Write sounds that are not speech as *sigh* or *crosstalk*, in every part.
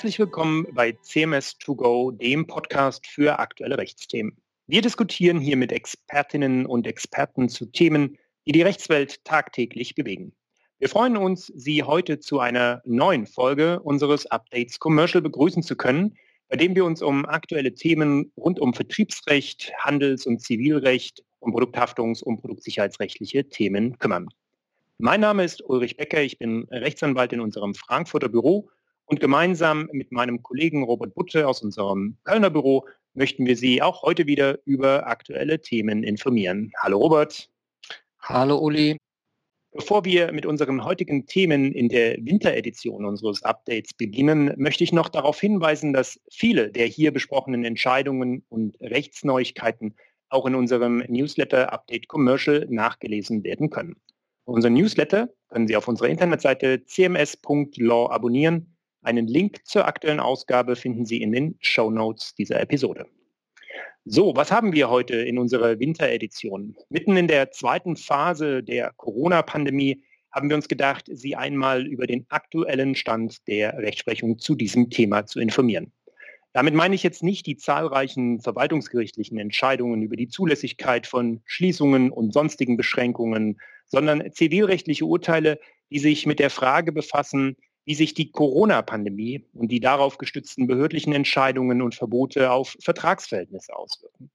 Herzlich willkommen bei CMS2Go, dem Podcast für aktuelle Rechtsthemen. Wir diskutieren hier mit Expertinnen und Experten zu Themen, die die Rechtswelt tagtäglich bewegen. Wir freuen uns, Sie heute zu einer neuen Folge unseres Updates Commercial begrüßen zu können, bei dem wir uns um aktuelle Themen rund um Vertriebsrecht, Handels- und Zivilrecht, um Produkthaftungs- und produktsicherheitsrechtliche Themen kümmern. Mein Name ist Ulrich Becker, ich bin Rechtsanwalt in unserem Frankfurter Büro und gemeinsam mit meinem Kollegen Robert Butte aus unserem Kölner Büro möchten wir Sie auch heute wieder über aktuelle Themen informieren. Hallo Robert. Hallo Uli. Bevor wir mit unseren heutigen Themen in der Winteredition unseres Updates beginnen, möchte ich noch darauf hinweisen, dass viele der hier besprochenen Entscheidungen und Rechtsneuigkeiten auch in unserem Newsletter Update Commercial nachgelesen werden können. Unser Newsletter können Sie auf unserer Internetseite cms.law abonnieren. Einen Link zur aktuellen Ausgabe finden Sie in den Show Notes dieser Episode. So, was haben wir heute in unserer Winteredition? Mitten in der zweiten Phase der Corona-Pandemie haben wir uns gedacht, Sie einmal über den aktuellen Stand der Rechtsprechung zu diesem Thema zu informieren. Damit meine ich jetzt nicht die zahlreichen verwaltungsgerichtlichen Entscheidungen über die Zulässigkeit von Schließungen und sonstigen Beschränkungen, sondern zivilrechtliche Urteile, die sich mit der Frage befassen, wie sich die Corona-Pandemie und die darauf gestützten behördlichen Entscheidungen und Verbote auf Vertragsverhältnisse auswirken.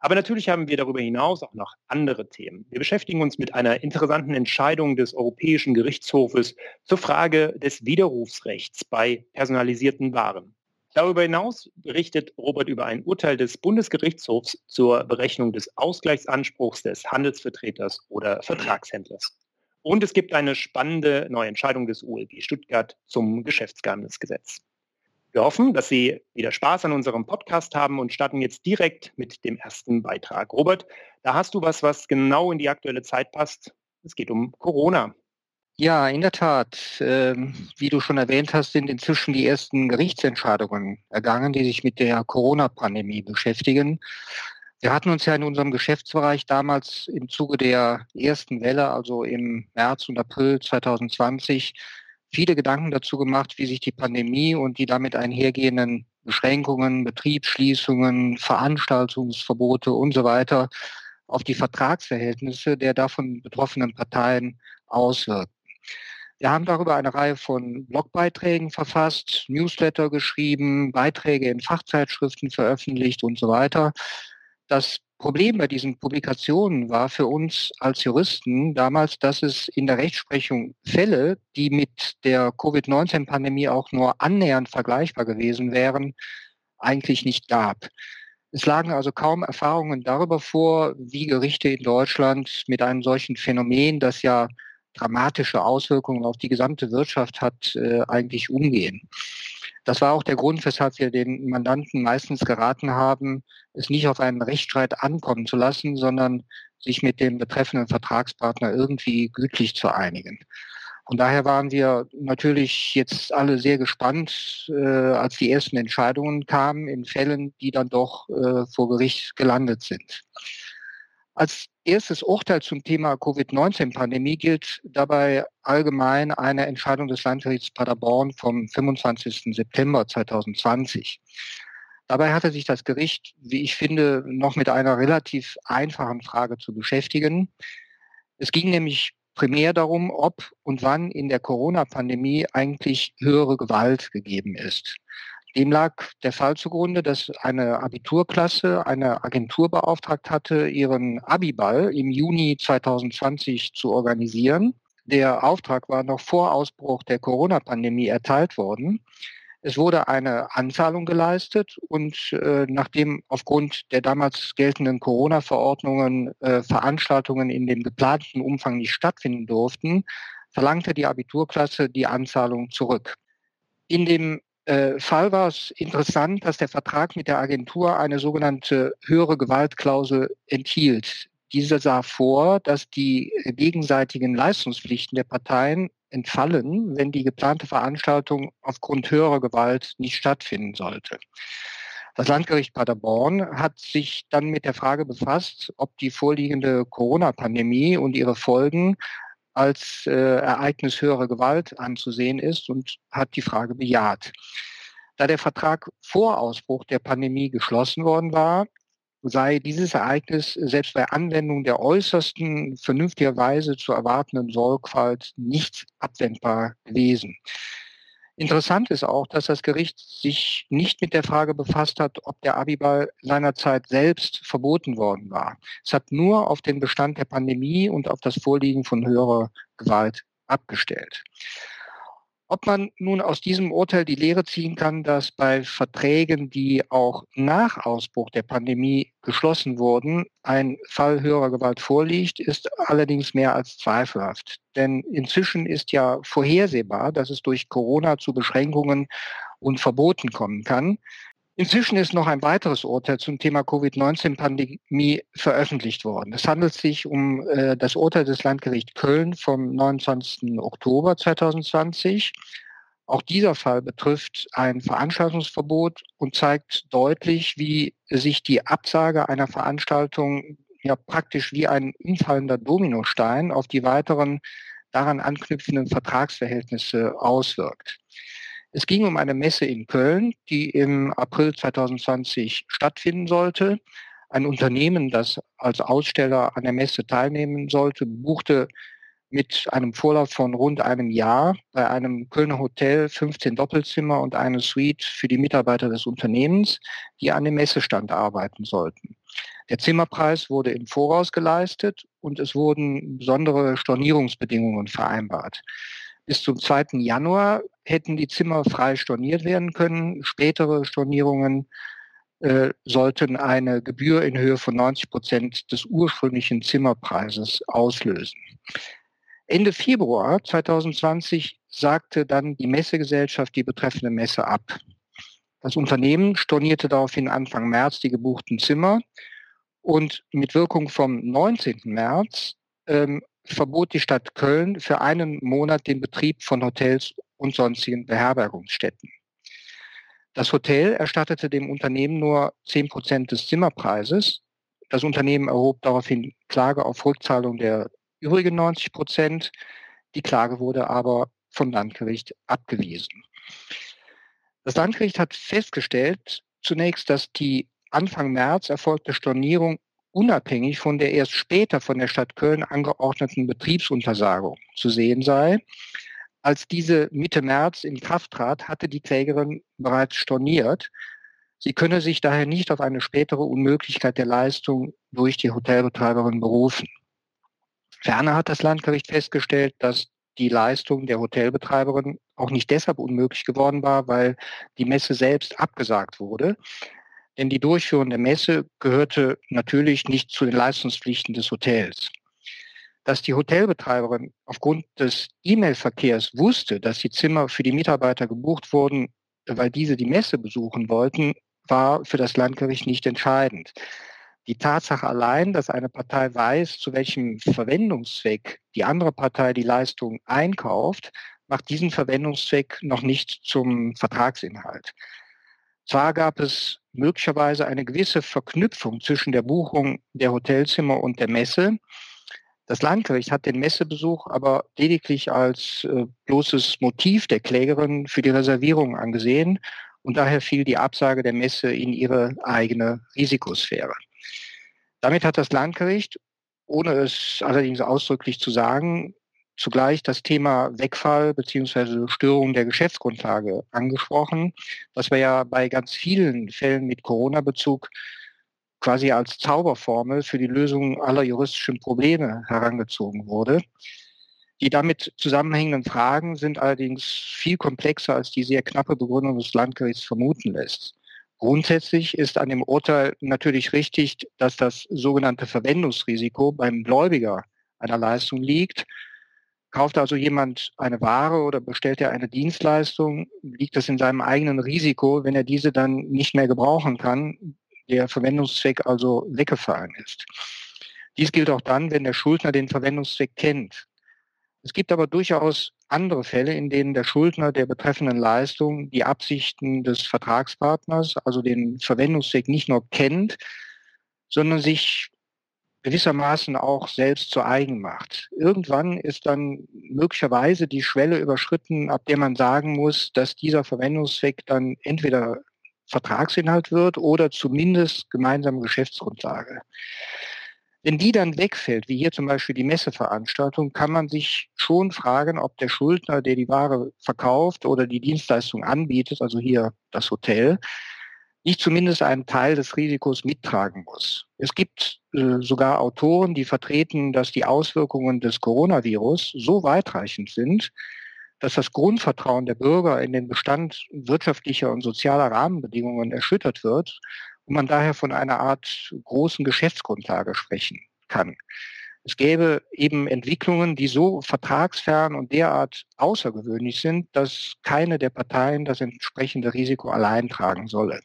Aber natürlich haben wir darüber hinaus auch noch andere Themen. Wir beschäftigen uns mit einer interessanten Entscheidung des Europäischen Gerichtshofes zur Frage des Widerrufsrechts bei personalisierten Waren. Darüber hinaus berichtet Robert über ein Urteil des Bundesgerichtshofs zur Berechnung des Ausgleichsanspruchs des Handelsvertreters oder Vertragshändlers. Und es gibt eine spannende neue Entscheidung des ULG Stuttgart zum Geschäftsgeheimnisgesetz. Wir hoffen, dass Sie wieder Spaß an unserem Podcast haben und starten jetzt direkt mit dem ersten Beitrag. Robert, da hast du was, was genau in die aktuelle Zeit passt. Es geht um Corona. Ja, in der Tat. Ähm, wie du schon erwähnt hast, sind inzwischen die ersten Gerichtsentscheidungen ergangen, die sich mit der Corona-Pandemie beschäftigen. Wir hatten uns ja in unserem Geschäftsbereich damals im Zuge der ersten Welle, also im März und April 2020, viele Gedanken dazu gemacht, wie sich die Pandemie und die damit einhergehenden Beschränkungen, Betriebsschließungen, Veranstaltungsverbote und so weiter auf die Vertragsverhältnisse der davon betroffenen Parteien auswirken. Wir haben darüber eine Reihe von Blogbeiträgen verfasst, Newsletter geschrieben, Beiträge in Fachzeitschriften veröffentlicht und so weiter. Das Problem bei diesen Publikationen war für uns als Juristen damals, dass es in der Rechtsprechung Fälle, die mit der Covid-19-Pandemie auch nur annähernd vergleichbar gewesen wären, eigentlich nicht gab. Es lagen also kaum Erfahrungen darüber vor, wie Gerichte in Deutschland mit einem solchen Phänomen, das ja dramatische Auswirkungen auf die gesamte Wirtschaft hat, äh, eigentlich umgehen. Das war auch der Grund, weshalb wir den Mandanten meistens geraten haben, es nicht auf einen Rechtsstreit ankommen zu lassen, sondern sich mit dem betreffenden Vertragspartner irgendwie gütlich zu einigen. Und daher waren wir natürlich jetzt alle sehr gespannt, äh, als die ersten Entscheidungen kamen in Fällen, die dann doch äh, vor Gericht gelandet sind. Als erstes Urteil zum Thema Covid-19-Pandemie gilt dabei allgemein eine Entscheidung des Landgerichts Paderborn vom 25. September 2020. Dabei hatte sich das Gericht, wie ich finde, noch mit einer relativ einfachen Frage zu beschäftigen. Es ging nämlich primär darum, ob und wann in der Corona-Pandemie eigentlich höhere Gewalt gegeben ist. Dem lag der Fall zugrunde, dass eine Abiturklasse eine Agentur beauftragt hatte, ihren Abiball im Juni 2020 zu organisieren. Der Auftrag war noch vor Ausbruch der Corona-Pandemie erteilt worden. Es wurde eine Anzahlung geleistet und äh, nachdem aufgrund der damals geltenden Corona-Verordnungen äh, Veranstaltungen in dem geplanten Umfang nicht stattfinden durften, verlangte die Abiturklasse die Anzahlung zurück. In dem Fall war es interessant, dass der Vertrag mit der Agentur eine sogenannte höhere Gewaltklausel enthielt. Diese sah vor, dass die gegenseitigen Leistungspflichten der Parteien entfallen, wenn die geplante Veranstaltung aufgrund höherer Gewalt nicht stattfinden sollte. Das Landgericht Paderborn hat sich dann mit der Frage befasst, ob die vorliegende Corona-Pandemie und ihre Folgen als äh, Ereignis höherer Gewalt anzusehen ist und hat die Frage bejaht. Da der Vertrag vor Ausbruch der Pandemie geschlossen worden war, sei dieses Ereignis selbst bei Anwendung der äußersten vernünftigerweise zu erwartenden Sorgfalt nicht abwendbar gewesen. Interessant ist auch, dass das Gericht sich nicht mit der Frage befasst hat, ob der Abiball seinerzeit selbst verboten worden war. Es hat nur auf den Bestand der Pandemie und auf das Vorliegen von höherer Gewalt abgestellt. Ob man nun aus diesem Urteil die Lehre ziehen kann, dass bei Verträgen, die auch nach Ausbruch der Pandemie geschlossen wurden, ein Fall höherer Gewalt vorliegt, ist allerdings mehr als zweifelhaft. Denn inzwischen ist ja vorhersehbar, dass es durch Corona zu Beschränkungen und Verboten kommen kann. Inzwischen ist noch ein weiteres Urteil zum Thema Covid-19-Pandemie veröffentlicht worden. Es handelt sich um äh, das Urteil des Landgerichts Köln vom 29. Oktober 2020. Auch dieser Fall betrifft ein Veranstaltungsverbot und zeigt deutlich, wie sich die Absage einer Veranstaltung ja praktisch wie ein umfallender Dominostein auf die weiteren daran anknüpfenden Vertragsverhältnisse auswirkt. Es ging um eine Messe in Köln, die im April 2020 stattfinden sollte. Ein Unternehmen, das als Aussteller an der Messe teilnehmen sollte, buchte mit einem Vorlauf von rund einem Jahr bei einem Kölner Hotel 15 Doppelzimmer und eine Suite für die Mitarbeiter des Unternehmens, die an dem Messestand arbeiten sollten. Der Zimmerpreis wurde im Voraus geleistet und es wurden besondere Stornierungsbedingungen vereinbart. Bis zum 2. Januar hätten die Zimmer frei storniert werden können. Spätere Stornierungen äh, sollten eine Gebühr in Höhe von 90 Prozent des ursprünglichen Zimmerpreises auslösen. Ende Februar 2020 sagte dann die Messegesellschaft die betreffende Messe ab. Das Unternehmen stornierte daraufhin Anfang März die gebuchten Zimmer und mit Wirkung vom 19. März ähm, verbot die Stadt Köln für einen Monat den Betrieb von Hotels und sonstigen Beherbergungsstätten. Das Hotel erstattete dem Unternehmen nur 10 Prozent des Zimmerpreises. Das Unternehmen erhob daraufhin Klage auf Rückzahlung der übrigen 90 Prozent. Die Klage wurde aber vom Landgericht abgewiesen. Das Landgericht hat festgestellt zunächst, dass die Anfang März erfolgte Stornierung unabhängig von der erst später von der Stadt Köln angeordneten Betriebsuntersagung zu sehen sei. Als diese Mitte März in Kraft trat, hatte die Klägerin bereits storniert. Sie könne sich daher nicht auf eine spätere Unmöglichkeit der Leistung durch die Hotelbetreiberin berufen. Ferner hat das Landgericht festgestellt, dass die Leistung der Hotelbetreiberin auch nicht deshalb unmöglich geworden war, weil die Messe selbst abgesagt wurde. Denn die Durchführung der Messe gehörte natürlich nicht zu den Leistungspflichten des Hotels. Dass die Hotelbetreiberin aufgrund des E-Mail-Verkehrs wusste, dass die Zimmer für die Mitarbeiter gebucht wurden, weil diese die Messe besuchen wollten, war für das Landgericht nicht entscheidend. Die Tatsache allein, dass eine Partei weiß, zu welchem Verwendungszweck die andere Partei die Leistung einkauft, macht diesen Verwendungszweck noch nicht zum Vertragsinhalt. Zwar gab es möglicherweise eine gewisse Verknüpfung zwischen der Buchung der Hotelzimmer und der Messe. Das Landgericht hat den Messebesuch aber lediglich als äh, bloßes Motiv der Klägerin für die Reservierung angesehen und daher fiel die Absage der Messe in ihre eigene Risikosphäre. Damit hat das Landgericht, ohne es allerdings ausdrücklich zu sagen, zugleich das Thema Wegfall beziehungsweise Störung der Geschäftsgrundlage angesprochen, was wir ja bei ganz vielen Fällen mit Corona-Bezug quasi als Zauberformel für die Lösung aller juristischen Probleme herangezogen wurde. Die damit zusammenhängenden Fragen sind allerdings viel komplexer, als die sehr knappe Begründung des Landgerichts vermuten lässt. Grundsätzlich ist an dem Urteil natürlich richtig, dass das sogenannte Verwendungsrisiko beim Gläubiger einer Leistung liegt Kauft also jemand eine Ware oder bestellt er eine Dienstleistung, liegt das in seinem eigenen Risiko, wenn er diese dann nicht mehr gebrauchen kann, der Verwendungszweck also weggefallen ist. Dies gilt auch dann, wenn der Schuldner den Verwendungszweck kennt. Es gibt aber durchaus andere Fälle, in denen der Schuldner der betreffenden Leistung die Absichten des Vertragspartners, also den Verwendungszweck nicht nur kennt, sondern sich gewissermaßen auch selbst zu eigen macht. Irgendwann ist dann möglicherweise die Schwelle überschritten, ab der man sagen muss, dass dieser Verwendungszweck dann entweder Vertragsinhalt wird oder zumindest gemeinsame Geschäftsgrundlage. Wenn die dann wegfällt, wie hier zum Beispiel die Messeveranstaltung, kann man sich schon fragen, ob der Schuldner, der die Ware verkauft oder die Dienstleistung anbietet, also hier das Hotel, nicht zumindest einen Teil des Risikos mittragen muss. Es gibt sogar Autoren, die vertreten, dass die Auswirkungen des Coronavirus so weitreichend sind, dass das Grundvertrauen der Bürger in den Bestand wirtschaftlicher und sozialer Rahmenbedingungen erschüttert wird und man daher von einer Art großen Geschäftsgrundlage sprechen kann. Es gäbe eben Entwicklungen, die so vertragsfern und derart außergewöhnlich sind, dass keine der Parteien das entsprechende Risiko allein tragen solle.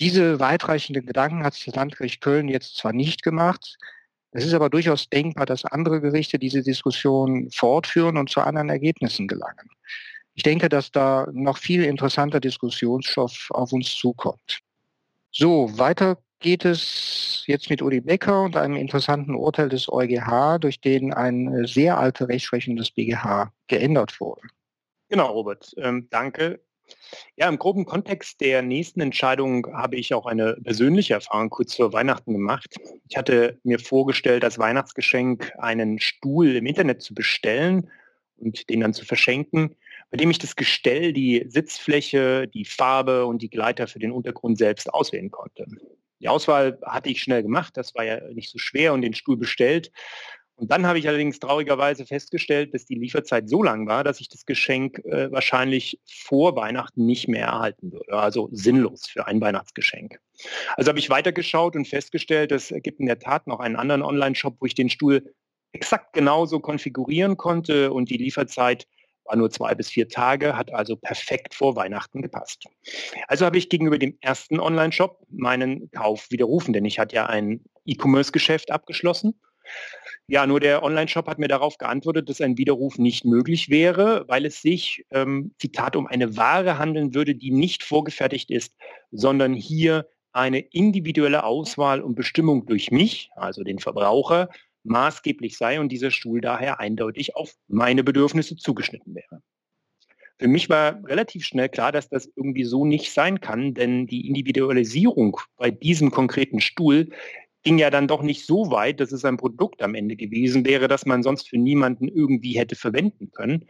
Diese weitreichenden Gedanken hat das Landgericht Köln jetzt zwar nicht gemacht, es ist aber durchaus denkbar, dass andere Gerichte diese Diskussion fortführen und zu anderen Ergebnissen gelangen. Ich denke, dass da noch viel interessanter Diskussionsstoff auf uns zukommt. So, weiter geht es jetzt mit Uli Becker und einem interessanten Urteil des EuGH, durch den eine sehr alte Rechtsprechung des BGH geändert wurde. Genau, Robert. Ähm, danke. Ja, im groben Kontext der nächsten Entscheidung habe ich auch eine persönliche Erfahrung kurz vor Weihnachten gemacht. Ich hatte mir vorgestellt, als Weihnachtsgeschenk einen Stuhl im Internet zu bestellen und den dann zu verschenken bei dem ich das Gestell, die Sitzfläche, die Farbe und die Gleiter für den Untergrund selbst auswählen konnte. Die Auswahl hatte ich schnell gemacht, das war ja nicht so schwer und den Stuhl bestellt. Und dann habe ich allerdings traurigerweise festgestellt, dass die Lieferzeit so lang war, dass ich das Geschenk äh, wahrscheinlich vor Weihnachten nicht mehr erhalten würde. Also sinnlos für ein Weihnachtsgeschenk. Also habe ich weitergeschaut und festgestellt, es gibt in der Tat noch einen anderen Online-Shop, wo ich den Stuhl exakt genauso konfigurieren konnte und die Lieferzeit war nur zwei bis vier Tage, hat also perfekt vor Weihnachten gepasst. Also habe ich gegenüber dem ersten Online-Shop meinen Kauf widerrufen, denn ich hatte ja ein E-Commerce-Geschäft abgeschlossen. Ja, nur der Online-Shop hat mir darauf geantwortet, dass ein Widerruf nicht möglich wäre, weil es sich, ähm, Zitat, um eine Ware handeln würde, die nicht vorgefertigt ist, sondern hier eine individuelle Auswahl und Bestimmung durch mich, also den Verbraucher, maßgeblich sei und dieser Stuhl daher eindeutig auf meine Bedürfnisse zugeschnitten wäre. Für mich war relativ schnell klar, dass das irgendwie so nicht sein kann, denn die Individualisierung bei diesem konkreten Stuhl ging ja dann doch nicht so weit, dass es ein Produkt am Ende gewesen wäre, das man sonst für niemanden irgendwie hätte verwenden können,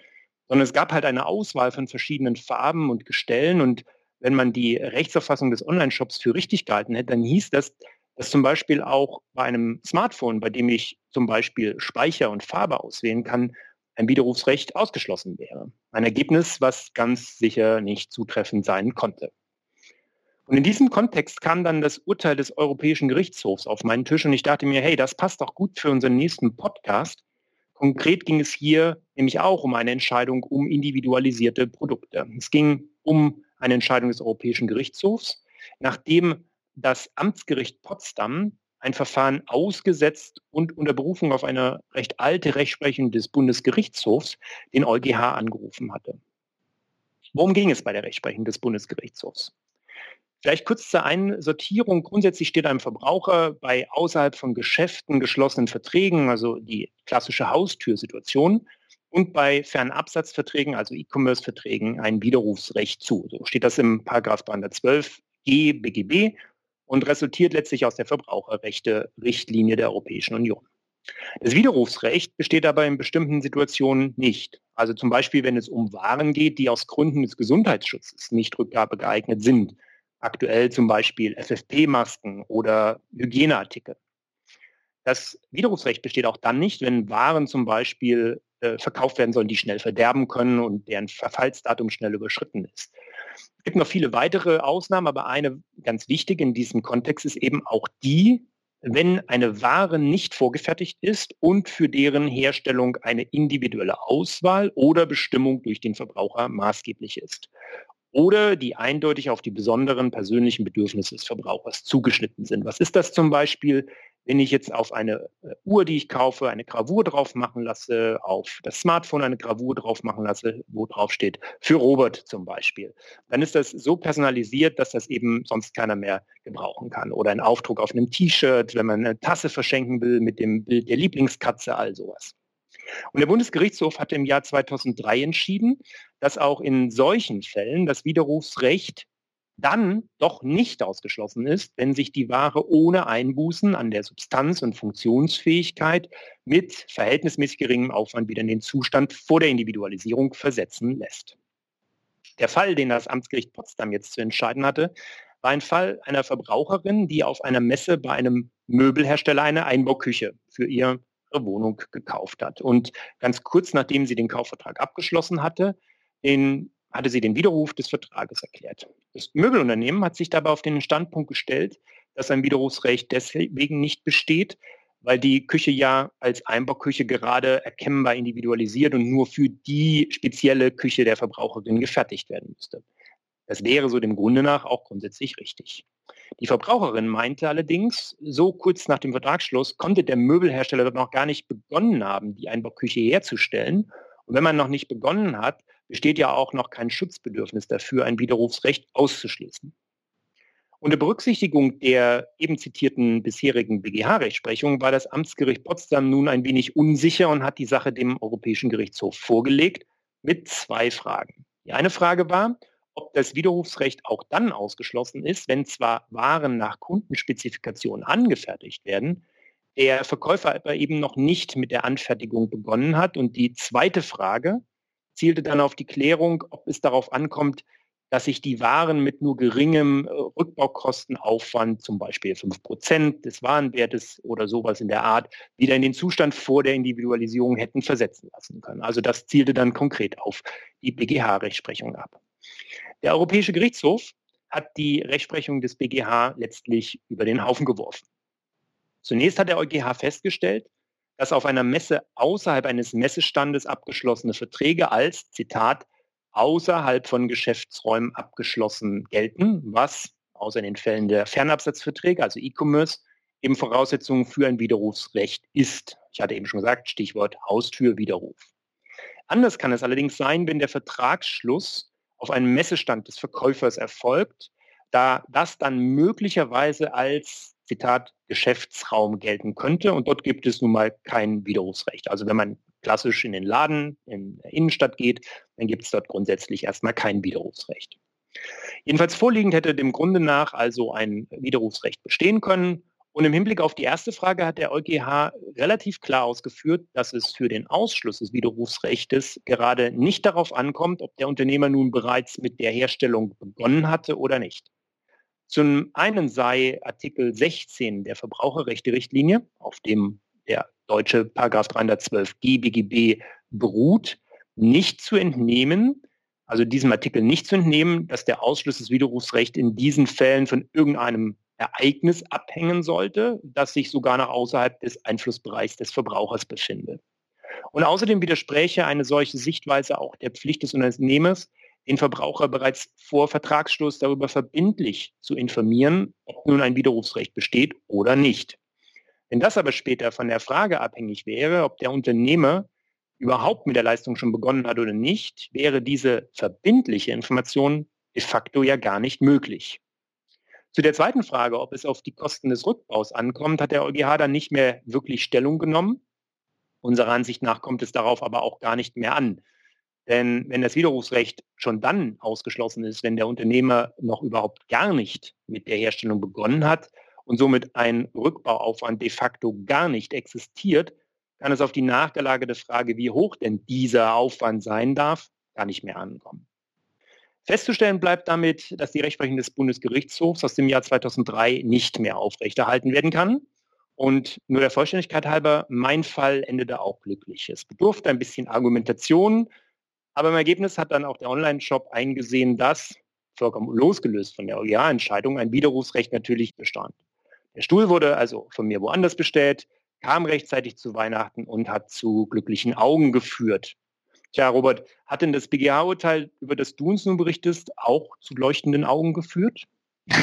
sondern es gab halt eine Auswahl von verschiedenen Farben und Gestellen und wenn man die Rechtsauffassung des Online-Shops für richtig gehalten hätte, dann hieß das, dass zum Beispiel auch bei einem Smartphone, bei dem ich zum Beispiel Speicher und Farbe auswählen kann, ein Widerrufsrecht ausgeschlossen wäre. Ein Ergebnis, was ganz sicher nicht zutreffend sein konnte. Und in diesem Kontext kam dann das Urteil des Europäischen Gerichtshofs auf meinen Tisch und ich dachte mir, hey, das passt doch gut für unseren nächsten Podcast. Konkret ging es hier nämlich auch um eine Entscheidung um individualisierte Produkte. Es ging um eine Entscheidung des Europäischen Gerichtshofs, nachdem das Amtsgericht Potsdam ein Verfahren ausgesetzt und unter Berufung auf eine recht alte Rechtsprechung des Bundesgerichtshofs den EuGH angerufen hatte. Worum ging es bei der Rechtsprechung des Bundesgerichtshofs? Vielleicht kurz zur Einsortierung. Grundsätzlich steht einem Verbraucher bei außerhalb von Geschäften geschlossenen Verträgen, also die klassische Haustürsituation, und bei Fernabsatzverträgen, also E-Commerce-Verträgen, ein Widerrufsrecht zu. So steht das im Paragraph 312 G BGB und resultiert letztlich aus der Verbraucherrechte-Richtlinie der Europäischen Union. Das Widerrufsrecht besteht aber in bestimmten Situationen nicht. Also zum Beispiel, wenn es um Waren geht, die aus Gründen des Gesundheitsschutzes nicht rückgabegeeignet sind. Aktuell zum Beispiel FFP-Masken oder Hygieneartikel. Das Widerrufsrecht besteht auch dann nicht, wenn Waren zum Beispiel äh, verkauft werden sollen, die schnell verderben können und deren Verfallsdatum schnell überschritten ist. Es gibt noch viele weitere Ausnahmen, aber eine ganz wichtige in diesem Kontext ist eben auch die, wenn eine Ware nicht vorgefertigt ist und für deren Herstellung eine individuelle Auswahl oder Bestimmung durch den Verbraucher maßgeblich ist. Oder die eindeutig auf die besonderen persönlichen Bedürfnisse des Verbrauchers zugeschnitten sind. Was ist das zum Beispiel, wenn ich jetzt auf eine äh, Uhr, die ich kaufe, eine Gravur drauf machen lasse, auf das Smartphone eine Gravur drauf machen lasse, wo drauf steht, für Robert zum Beispiel, dann ist das so personalisiert, dass das eben sonst keiner mehr gebrauchen kann. Oder ein Aufdruck auf einem T-Shirt, wenn man eine Tasse verschenken will mit dem Bild der Lieblingskatze, all sowas. Und der Bundesgerichtshof hatte im Jahr 2003 entschieden, dass auch in solchen Fällen das Widerrufsrecht dann doch nicht ausgeschlossen ist, wenn sich die Ware ohne Einbußen an der Substanz und Funktionsfähigkeit mit verhältnismäßig geringem Aufwand wieder in den Zustand vor der Individualisierung versetzen lässt. Der Fall, den das Amtsgericht Potsdam jetzt zu entscheiden hatte, war ein Fall einer Verbraucherin, die auf einer Messe bei einem Möbelhersteller eine Einbauküche für ihre Wohnung gekauft hat. Und ganz kurz nachdem sie den Kaufvertrag abgeschlossen hatte, den hatte sie den Widerruf des Vertrages erklärt. Das Möbelunternehmen hat sich dabei auf den Standpunkt gestellt, dass ein Widerrufsrecht deswegen nicht besteht, weil die Küche ja als Einbauküche gerade erkennbar individualisiert und nur für die spezielle Küche der Verbraucherin gefertigt werden müsste. Das wäre so dem Grunde nach auch grundsätzlich richtig. Die Verbraucherin meinte allerdings, so kurz nach dem Vertragsschluss konnte der Möbelhersteller noch gar nicht begonnen haben, die Einbauküche herzustellen. Und wenn man noch nicht begonnen hat, besteht ja auch noch kein Schutzbedürfnis dafür, ein Widerrufsrecht auszuschließen. Unter Berücksichtigung der eben zitierten bisherigen BGH-Rechtsprechung war das Amtsgericht Potsdam nun ein wenig unsicher und hat die Sache dem Europäischen Gerichtshof vorgelegt mit zwei Fragen. Die eine Frage war, ob das Widerrufsrecht auch dann ausgeschlossen ist, wenn zwar Waren nach Kundenspezifikation angefertigt werden, der Verkäufer aber eben noch nicht mit der Anfertigung begonnen hat. Und die zweite Frage, zielte dann auf die Klärung, ob es darauf ankommt, dass sich die Waren mit nur geringem äh, Rückbaukostenaufwand, zum Beispiel 5% des Warenwertes oder sowas in der Art, wieder in den Zustand vor der Individualisierung hätten versetzen lassen können. Also das zielte dann konkret auf die BGH-Rechtsprechung ab. Der Europäische Gerichtshof hat die Rechtsprechung des BGH letztlich über den Haufen geworfen. Zunächst hat der EuGH festgestellt, dass auf einer Messe außerhalb eines Messestandes abgeschlossene Verträge als, Zitat, außerhalb von Geschäftsräumen abgeschlossen gelten, was außer in den Fällen der Fernabsatzverträge, also E-Commerce, eben Voraussetzungen für ein Widerrufsrecht ist. Ich hatte eben schon gesagt, Stichwort Haustürwiderruf. Anders kann es allerdings sein, wenn der Vertragsschluss auf einem Messestand des Verkäufers erfolgt, da das dann möglicherweise als Zitat, Geschäftsraum gelten könnte. Und dort gibt es nun mal kein Widerrufsrecht. Also wenn man klassisch in den Laden in der Innenstadt geht, dann gibt es dort grundsätzlich erstmal kein Widerrufsrecht. Jedenfalls vorliegend hätte dem Grunde nach also ein Widerrufsrecht bestehen können. Und im Hinblick auf die erste Frage hat der EuGH relativ klar ausgeführt, dass es für den Ausschluss des Widerrufsrechtes gerade nicht darauf ankommt, ob der Unternehmer nun bereits mit der Herstellung begonnen hatte oder nicht. Zum einen sei Artikel 16 der Verbraucherrechte-Richtlinie, auf dem der deutsche Paragraph 312g BGB beruht, nicht zu entnehmen, also diesem Artikel nicht zu entnehmen, dass der Ausschluss des Widerrufsrechts in diesen Fällen von irgendeinem Ereignis abhängen sollte, das sich sogar noch außerhalb des Einflussbereichs des Verbrauchers befinde. Und außerdem widerspräche eine solche Sichtweise auch der Pflicht des Unternehmers, den Verbraucher bereits vor Vertragsschluss darüber verbindlich zu informieren, ob nun ein Widerrufsrecht besteht oder nicht. Wenn das aber später von der Frage abhängig wäre, ob der Unternehmer überhaupt mit der Leistung schon begonnen hat oder nicht, wäre diese verbindliche Information de facto ja gar nicht möglich. Zu der zweiten Frage, ob es auf die Kosten des Rückbaus ankommt, hat der EuGH dann nicht mehr wirklich Stellung genommen. Unserer Ansicht nach kommt es darauf aber auch gar nicht mehr an. Denn wenn das Widerrufsrecht schon dann ausgeschlossen ist, wenn der Unternehmer noch überhaupt gar nicht mit der Herstellung begonnen hat und somit ein Rückbauaufwand de facto gar nicht existiert, kann es auf die nachgelagerte Frage, wie hoch denn dieser Aufwand sein darf, gar nicht mehr ankommen. Festzustellen bleibt damit, dass die Rechtsprechung des Bundesgerichtshofs aus dem Jahr 2003 nicht mehr aufrechterhalten werden kann. Und nur der Vollständigkeit halber, mein Fall endete auch glücklich. Es bedurfte ein bisschen Argumentation, aber im Ergebnis hat dann auch der Online-Shop eingesehen, dass, vollkommen losgelöst von der OEA-Entscheidung, ein Widerrufsrecht natürlich bestand. Der Stuhl wurde also von mir woanders bestellt, kam rechtzeitig zu Weihnachten und hat zu glücklichen Augen geführt. Tja, Robert, hat denn das BGH-Urteil, über das du uns nun berichtest, auch zu leuchtenden Augen geführt? *laughs*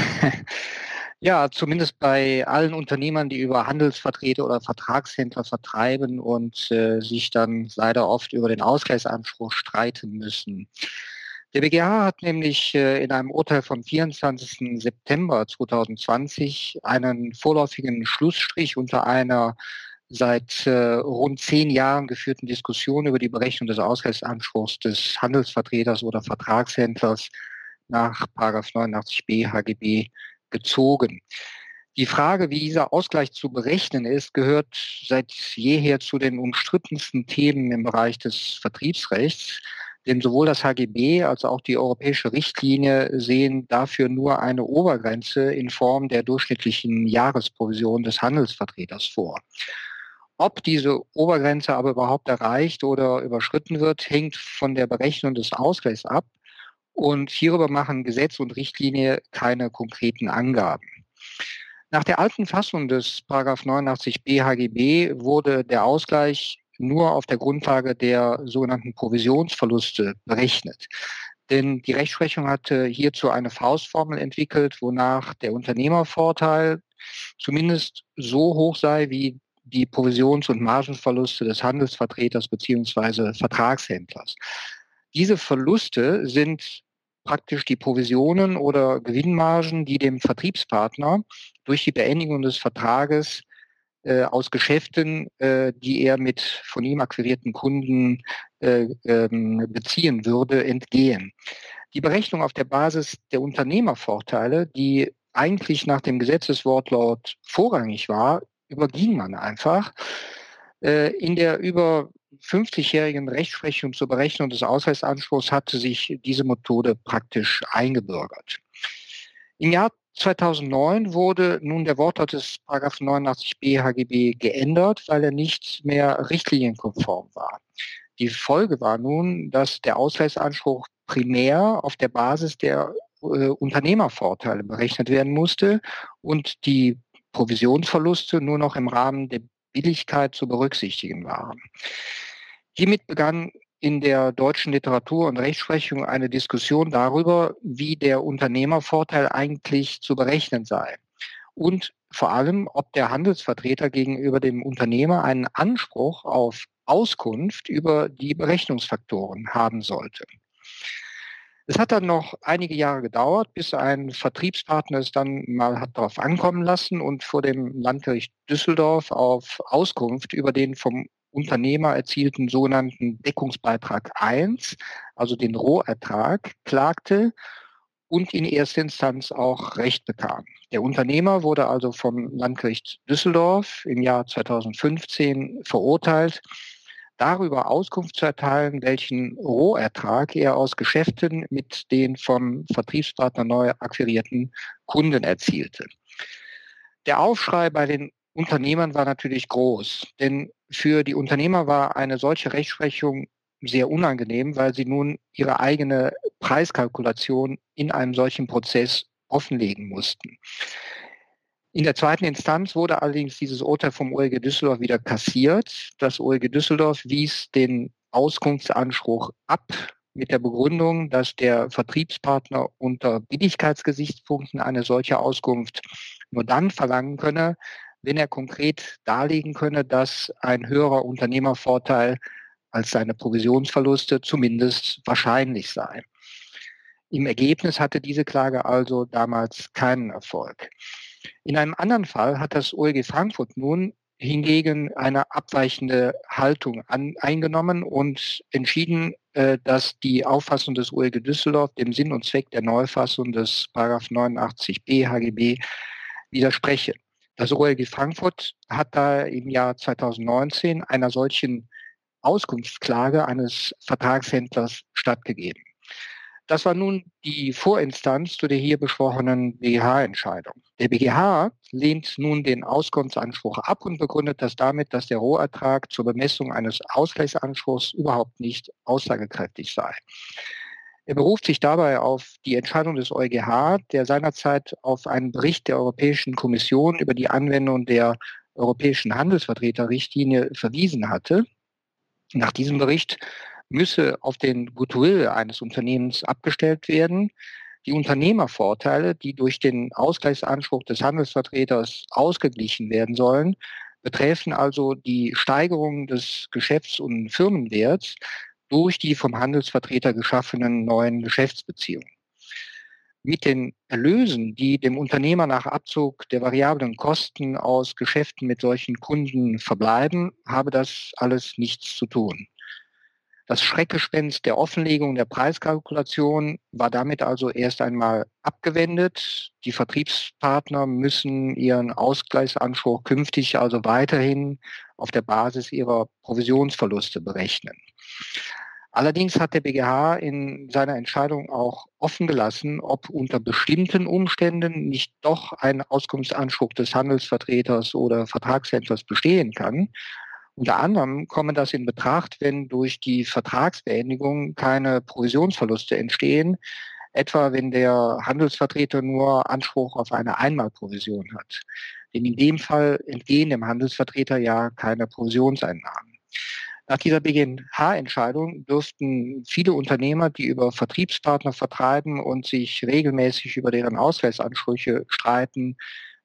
Ja, zumindest bei allen Unternehmern, die über Handelsvertreter oder Vertragshändler vertreiben und äh, sich dann leider oft über den Ausgleichsanspruch streiten müssen. Der BGH hat nämlich äh, in einem Urteil vom 24. September 2020 einen vorläufigen Schlussstrich unter einer seit äh, rund zehn Jahren geführten Diskussion über die Berechnung des Ausgleichsanspruchs des Handelsvertreters oder Vertragshändlers nach 89b HGB gezogen. Die Frage, wie dieser Ausgleich zu berechnen ist, gehört seit jeher zu den umstrittensten Themen im Bereich des Vertriebsrechts. Denn sowohl das HGB als auch die europäische Richtlinie sehen dafür nur eine Obergrenze in Form der durchschnittlichen Jahresprovision des Handelsvertreters vor. Ob diese Obergrenze aber überhaupt erreicht oder überschritten wird, hängt von der Berechnung des Ausgleichs ab. Und hierüber machen Gesetz und Richtlinie keine konkreten Angaben. Nach der alten Fassung des 89b HGB wurde der Ausgleich nur auf der Grundlage der sogenannten Provisionsverluste berechnet. Denn die Rechtsprechung hatte hierzu eine Faustformel entwickelt, wonach der Unternehmervorteil zumindest so hoch sei wie die Provisions- und Margenverluste des Handelsvertreters beziehungsweise Vertragshändlers. Diese Verluste sind praktisch die Provisionen oder Gewinnmargen, die dem Vertriebspartner durch die Beendigung des Vertrages äh, aus Geschäften, äh, die er mit von ihm akquirierten Kunden äh, ähm, beziehen würde, entgehen. Die Berechnung auf der Basis der Unternehmervorteile, die eigentlich nach dem Gesetzeswortlaut vorrangig war, überging man einfach. Äh, in der über 50-jährigen Rechtsprechung zur Berechnung des Ausgleichsanspruchs hatte sich diese Methode praktisch eingebürgert. Im Jahr 2009 wurde nun der Wortlaut des 89b HGB geändert, weil er nicht mehr richtlinienkonform war. Die Folge war nun, dass der Ausgleichsanspruch primär auf der Basis der äh, Unternehmervorteile berechnet werden musste und die Provisionsverluste nur noch im Rahmen der Billigkeit zu berücksichtigen waren. Hiermit begann in der deutschen Literatur und Rechtsprechung eine Diskussion darüber, wie der Unternehmervorteil eigentlich zu berechnen sei. Und vor allem, ob der Handelsvertreter gegenüber dem Unternehmer einen Anspruch auf Auskunft über die Berechnungsfaktoren haben sollte. Es hat dann noch einige Jahre gedauert, bis ein Vertriebspartner es dann mal hat darauf ankommen lassen und vor dem Landgericht Düsseldorf auf Auskunft über den vom Unternehmer erzielten sogenannten Deckungsbeitrag 1, also den Rohertrag, klagte und in erster Instanz auch Recht bekam. Der Unternehmer wurde also vom Landgericht Düsseldorf im Jahr 2015 verurteilt, darüber Auskunft zu erteilen, welchen Rohertrag er aus Geschäften mit den vom Vertriebspartner neu akquirierten Kunden erzielte. Der Aufschrei bei den Unternehmern war natürlich groß, denn für die Unternehmer war eine solche Rechtsprechung sehr unangenehm, weil sie nun ihre eigene Preiskalkulation in einem solchen Prozess offenlegen mussten. In der zweiten Instanz wurde allerdings dieses Urteil vom OLG Düsseldorf wieder kassiert. Das OLG Düsseldorf wies den Auskunftsanspruch ab mit der Begründung, dass der Vertriebspartner unter Billigkeitsgesichtspunkten eine solche Auskunft nur dann verlangen könne, wenn er konkret darlegen könne, dass ein höherer Unternehmervorteil als seine Provisionsverluste zumindest wahrscheinlich sei. Im Ergebnis hatte diese Klage also damals keinen Erfolg. In einem anderen Fall hat das OLG Frankfurt nun hingegen eine abweichende Haltung an, eingenommen und entschieden, äh, dass die Auffassung des OLG Düsseldorf dem Sinn und Zweck der Neufassung des 89b HGB widerspreche. Das OLG Frankfurt hat da im Jahr 2019 einer solchen Auskunftsklage eines Vertragshändlers stattgegeben. Das war nun die Vorinstanz zu der hier besprochenen BGH-Entscheidung. Der BGH lehnt nun den Auskunftsanspruch ab und begründet das damit, dass der Rohertrag zur Bemessung eines Ausgleichsanspruchs überhaupt nicht aussagekräftig sei. Er beruft sich dabei auf die Entscheidung des EuGH, der seinerzeit auf einen Bericht der Europäischen Kommission über die Anwendung der Europäischen Handelsvertreterrichtlinie verwiesen hatte. Nach diesem Bericht müsse auf den Goodwill eines Unternehmens abgestellt werden, Die Unternehmervorteile, die durch den Ausgleichsanspruch des Handelsvertreters ausgeglichen werden sollen, betreffen also die Steigerung des Geschäfts- und Firmenwerts durch die vom Handelsvertreter geschaffenen neuen Geschäftsbeziehungen. Mit den Erlösen, die dem Unternehmer nach Abzug der variablen Kosten aus Geschäften mit solchen Kunden verbleiben, habe das alles nichts zu tun. Das Schreckgespenst der Offenlegung der Preiskalkulation war damit also erst einmal abgewendet. Die Vertriebspartner müssen ihren Ausgleichsanspruch künftig also weiterhin auf der Basis ihrer Provisionsverluste berechnen. Allerdings hat der BGH in seiner Entscheidung auch offen gelassen, ob unter bestimmten Umständen nicht doch ein Auskunftsanspruch des Handelsvertreters oder Vertragshändlers bestehen kann. Unter anderem komme das in Betracht, wenn durch die Vertragsbeendigung keine Provisionsverluste entstehen, etwa wenn der Handelsvertreter nur Anspruch auf eine Einmalprovision hat. Denn in dem Fall entgehen dem Handelsvertreter ja keine Provisionseinnahmen. Nach dieser BGH-Entscheidung dürften viele Unternehmer, die über Vertriebspartner vertreiben und sich regelmäßig über deren Ausgleichsansprüche streiten,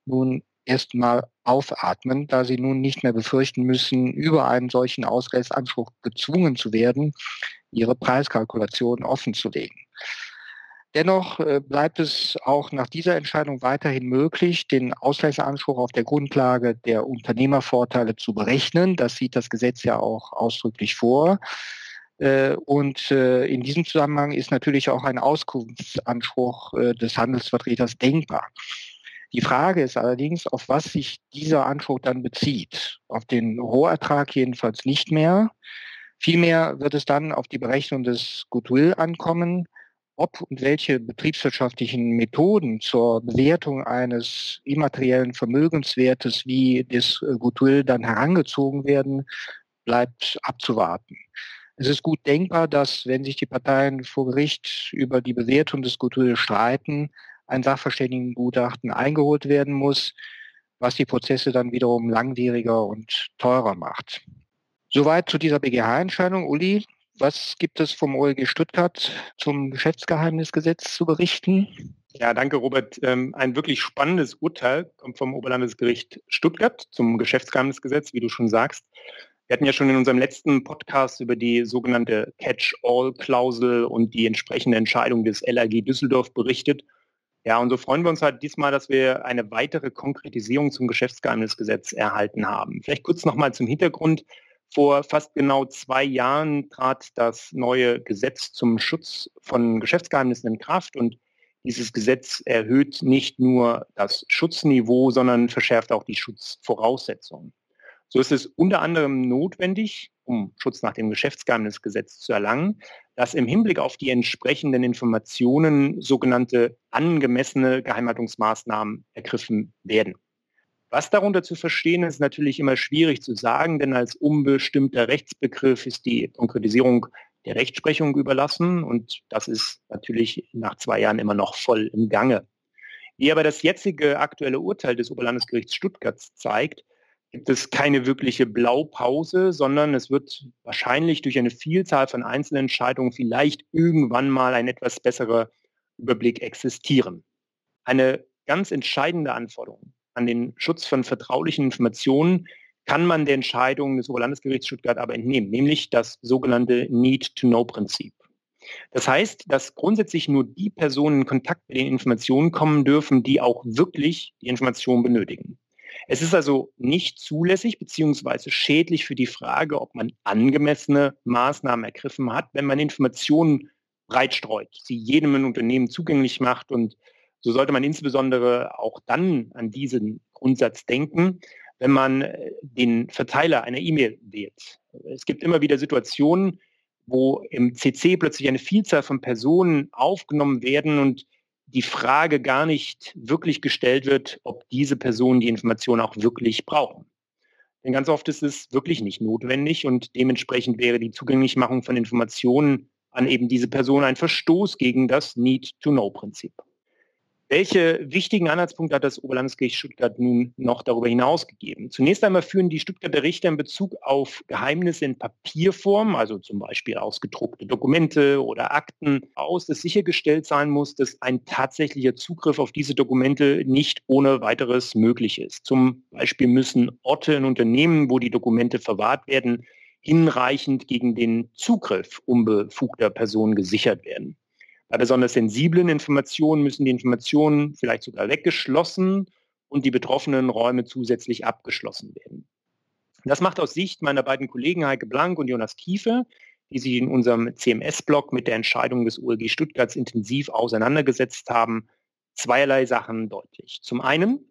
nun erstmal aufatmen, da sie nun nicht mehr befürchten müssen, über einen solchen Ausgleichsanspruch gezwungen zu werden, ihre Preiskalkulation offenzulegen. Dennoch äh, bleibt es auch nach dieser Entscheidung weiterhin möglich, den Ausgleichsanspruch auf der Grundlage der Unternehmervorteile zu berechnen. Das sieht das Gesetz ja auch ausdrücklich vor. Äh, und äh, in diesem Zusammenhang ist natürlich auch ein Auskunftsanspruch des Handelsvertreters denkbar. Die Frage ist allerdings, auf was sich dieser Anspruch dann bezieht. Auf den Rohertrag jedenfalls nicht mehr. Vielmehr wird es dann auf die Berechnung des Goodwill ankommen, ob und welche betriebswirtschaftlichen Methoden zur Bewertung eines immateriellen Vermögenswertes wie des äh, Goodwill dann herangezogen werden, bleibt abzuwarten. Es ist gut denkbar, dass, wenn sich die Parteien vor Gericht über die Bewertung des Goodwill streiten, ein Sachverständigengutachten eingeholt werden muss, was die Prozesse dann wiederum langwieriger und teurer macht. Soweit zu dieser BGH-Entscheidung. Uli, was gibt es vom OLG Stuttgart zum Geschäftsgeheimnisgesetz zu berichten? Ja, danke, Robert. Ähm, ein wirklich spannendes Urteil kommt vom Oberlandesgericht Stuttgart zum Geschäftsgeheimnisgesetz, wie du schon sagst. Wir hatten ja schon in unserem letzten Podcast über die sogenannte Catch-all-Klausel und die entsprechende Entscheidung des LAG Düsseldorf berichtet. Ja, und so freuen wir uns halt diesmal, dass wir eine weitere Konkretisierung zum Geschäftsgeheimnisgesetz erhalten haben. Vielleicht kurz nochmal zum Hintergrund. Vor fast genau zwei Jahren trat das neue Gesetz zum Schutz von Geschäftsgeheimnissen in Kraft und dieses Gesetz erhöht nicht nur das Schutzniveau, sondern verschärft auch die Schutzvoraussetzungen. So ist es unter anderem notwendig, um Schutz nach dem Geschäftsgeheimnisgesetz zu erlangen, dass im Hinblick auf die entsprechenden Informationen sogenannte angemessene Geheimhaltungsmaßnahmen ergriffen werden. Was darunter zu verstehen ist, natürlich immer schwierig zu sagen, denn als unbestimmter Rechtsbegriff ist die Konkretisierung der Rechtsprechung überlassen und das ist natürlich nach zwei Jahren immer noch voll im Gange. Wie aber das jetzige aktuelle Urteil des Oberlandesgerichts Stuttgart zeigt, gibt es keine wirkliche Blaupause, sondern es wird wahrscheinlich durch eine Vielzahl von Einzelentscheidungen vielleicht irgendwann mal ein etwas besserer Überblick existieren. Eine ganz entscheidende Anforderung an den Schutz von vertraulichen Informationen kann man der Entscheidung des Oberlandesgerichts Stuttgart aber entnehmen, nämlich das sogenannte Need-to-Know-Prinzip. Das heißt, dass grundsätzlich nur die Personen in Kontakt mit den Informationen kommen dürfen, die auch wirklich die Informationen benötigen. Es ist also nicht zulässig bzw. schädlich für die Frage, ob man angemessene Maßnahmen ergriffen hat, wenn man Informationen breitstreut, sie jedem Unternehmen zugänglich macht und so sollte man insbesondere auch dann an diesen Grundsatz denken, wenn man äh, den Verteiler einer E-Mail wählt. Es gibt immer wieder Situationen, wo im CC plötzlich eine Vielzahl von Personen aufgenommen werden und die Frage gar nicht wirklich gestellt wird, ob diese Personen die Information auch wirklich brauchen. Denn ganz oft ist es wirklich nicht notwendig und dementsprechend wäre die Zugänglichmachung von Informationen an eben diese Person ein Verstoß gegen das Need-to-Know-Prinzip. Welche wichtigen Anhaltspunkte hat das Oberlandesgericht Stuttgart nun noch darüber hinaus gegeben? Zunächst einmal führen die Stuttgarter Richter in Bezug auf Geheimnisse in Papierform, also zum Beispiel ausgedruckte Dokumente oder Akten, aus, dass sichergestellt sein muss, dass ein tatsächlicher Zugriff auf diese Dokumente nicht ohne weiteres möglich ist. Zum Beispiel müssen Orte in Unternehmen, wo die Dokumente verwahrt werden, hinreichend gegen den Zugriff unbefugter Personen gesichert werden. Bei besonders sensiblen Informationen müssen die Informationen vielleicht sogar weggeschlossen und die betroffenen Räume zusätzlich abgeschlossen werden. Das macht aus Sicht meiner beiden Kollegen Heike Blank und Jonas Kiefe, die sich in unserem CMS-Blog mit der Entscheidung des OLG Stuttgarts intensiv auseinandergesetzt haben, zweierlei Sachen deutlich. Zum einen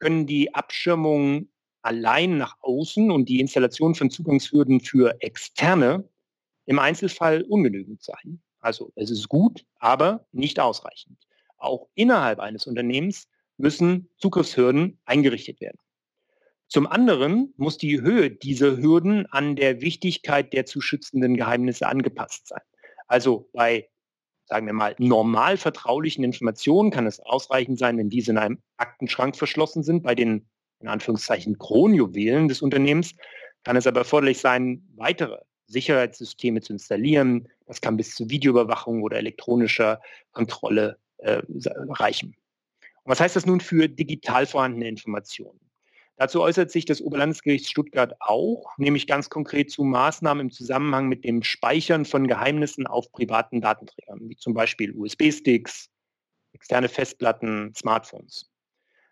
können die Abschirmungen allein nach außen und die Installation von Zugangshürden für Externe im Einzelfall ungenügend sein. Also es ist gut, aber nicht ausreichend. Auch innerhalb eines Unternehmens müssen Zugriffshürden eingerichtet werden. Zum anderen muss die Höhe dieser Hürden an der Wichtigkeit der zu schützenden Geheimnisse angepasst sein. Also bei, sagen wir mal, normal vertraulichen Informationen kann es ausreichend sein, wenn diese in einem Aktenschrank verschlossen sind. Bei den, in Anführungszeichen, Kronjuwelen des Unternehmens kann es aber erforderlich sein, weitere Sicherheitssysteme zu installieren. Das kann bis zu Videoüberwachung oder elektronischer Kontrolle äh, reichen. Und was heißt das nun für digital vorhandene Informationen? Dazu äußert sich das Oberlandesgericht Stuttgart auch, nämlich ganz konkret zu Maßnahmen im Zusammenhang mit dem Speichern von Geheimnissen auf privaten Datenträgern, wie zum Beispiel USB-Sticks, externe Festplatten, Smartphones.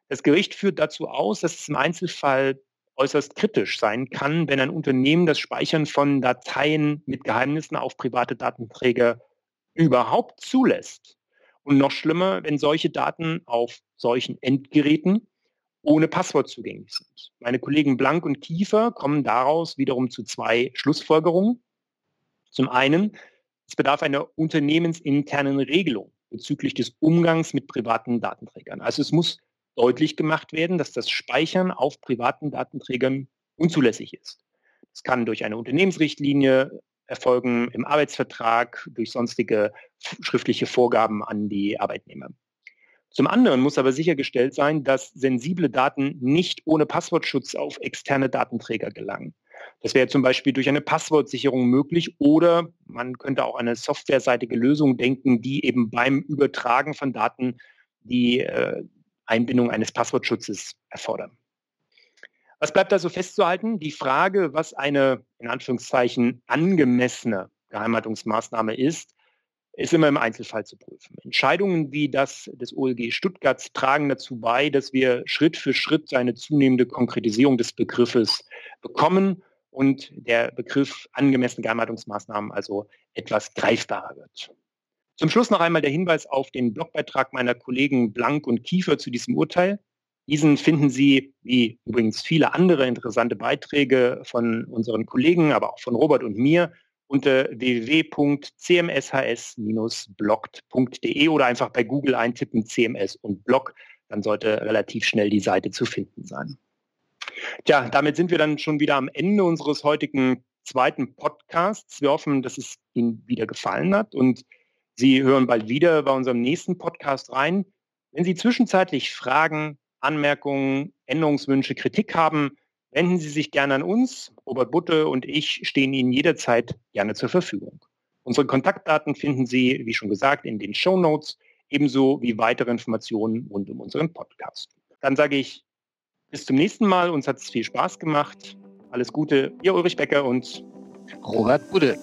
Das Gericht führt dazu aus, dass es im Einzelfall äußerst kritisch sein kann, wenn ein Unternehmen das Speichern von Dateien mit Geheimnissen auf private Datenträger überhaupt zulässt. Und noch schlimmer, wenn solche Daten auf solchen Endgeräten ohne Passwort zugänglich sind. Meine Kollegen Blank und Kiefer kommen daraus wiederum zu zwei Schlussfolgerungen. Zum einen, es bedarf einer unternehmensinternen Regelung bezüglich des Umgangs mit privaten Datenträgern. Also es muss deutlich gemacht werden, dass das Speichern auf privaten Datenträgern unzulässig ist. Es kann durch eine Unternehmensrichtlinie erfolgen, im Arbeitsvertrag, durch sonstige schriftliche Vorgaben an die Arbeitnehmer. Zum anderen muss aber sichergestellt sein, dass sensible Daten nicht ohne Passwortschutz auf externe Datenträger gelangen. Das wäre zum Beispiel durch eine Passwortsicherung möglich oder man könnte auch eine softwareseitige Lösung denken, die eben beim Übertragen von Daten die äh, Einbindung eines Passwortschutzes erfordern. Was bleibt also festzuhalten? Die Frage, was eine in Anführungszeichen angemessene Geheimhaltungsmaßnahme ist, ist immer im Einzelfall zu prüfen. Entscheidungen wie das des OLG Stuttgarts tragen dazu bei, dass wir Schritt für Schritt eine zunehmende Konkretisierung des Begriffes bekommen und der Begriff angemessene Geheimhaltungsmaßnahmen also etwas greifbarer wird. Zum Schluss noch einmal der Hinweis auf den Blogbeitrag meiner Kollegen Blank und Kiefer zu diesem Urteil. Diesen finden Sie, wie übrigens viele andere interessante Beiträge von unseren Kollegen, aber auch von Robert und mir, unter www.cmshs-bloggt.de oder einfach bei Google eintippen CMS und Blog. Dann sollte relativ schnell die Seite zu finden sein. Tja, damit sind wir dann schon wieder am Ende unseres heutigen zweiten Podcasts. Wir hoffen, dass es Ihnen wieder gefallen hat und Sie hören bald wieder bei unserem nächsten Podcast rein. Wenn Sie zwischenzeitlich Fragen, Anmerkungen, Änderungswünsche, Kritik haben, wenden Sie sich gerne an uns. Robert Butte und ich stehen Ihnen jederzeit gerne zur Verfügung. Unsere Kontaktdaten finden Sie, wie schon gesagt, in den Show Notes, ebenso wie weitere Informationen rund um unseren Podcast. Dann sage ich bis zum nächsten Mal. Uns hat es viel Spaß gemacht. Alles Gute, Ihr Ulrich Becker und Robert Budde.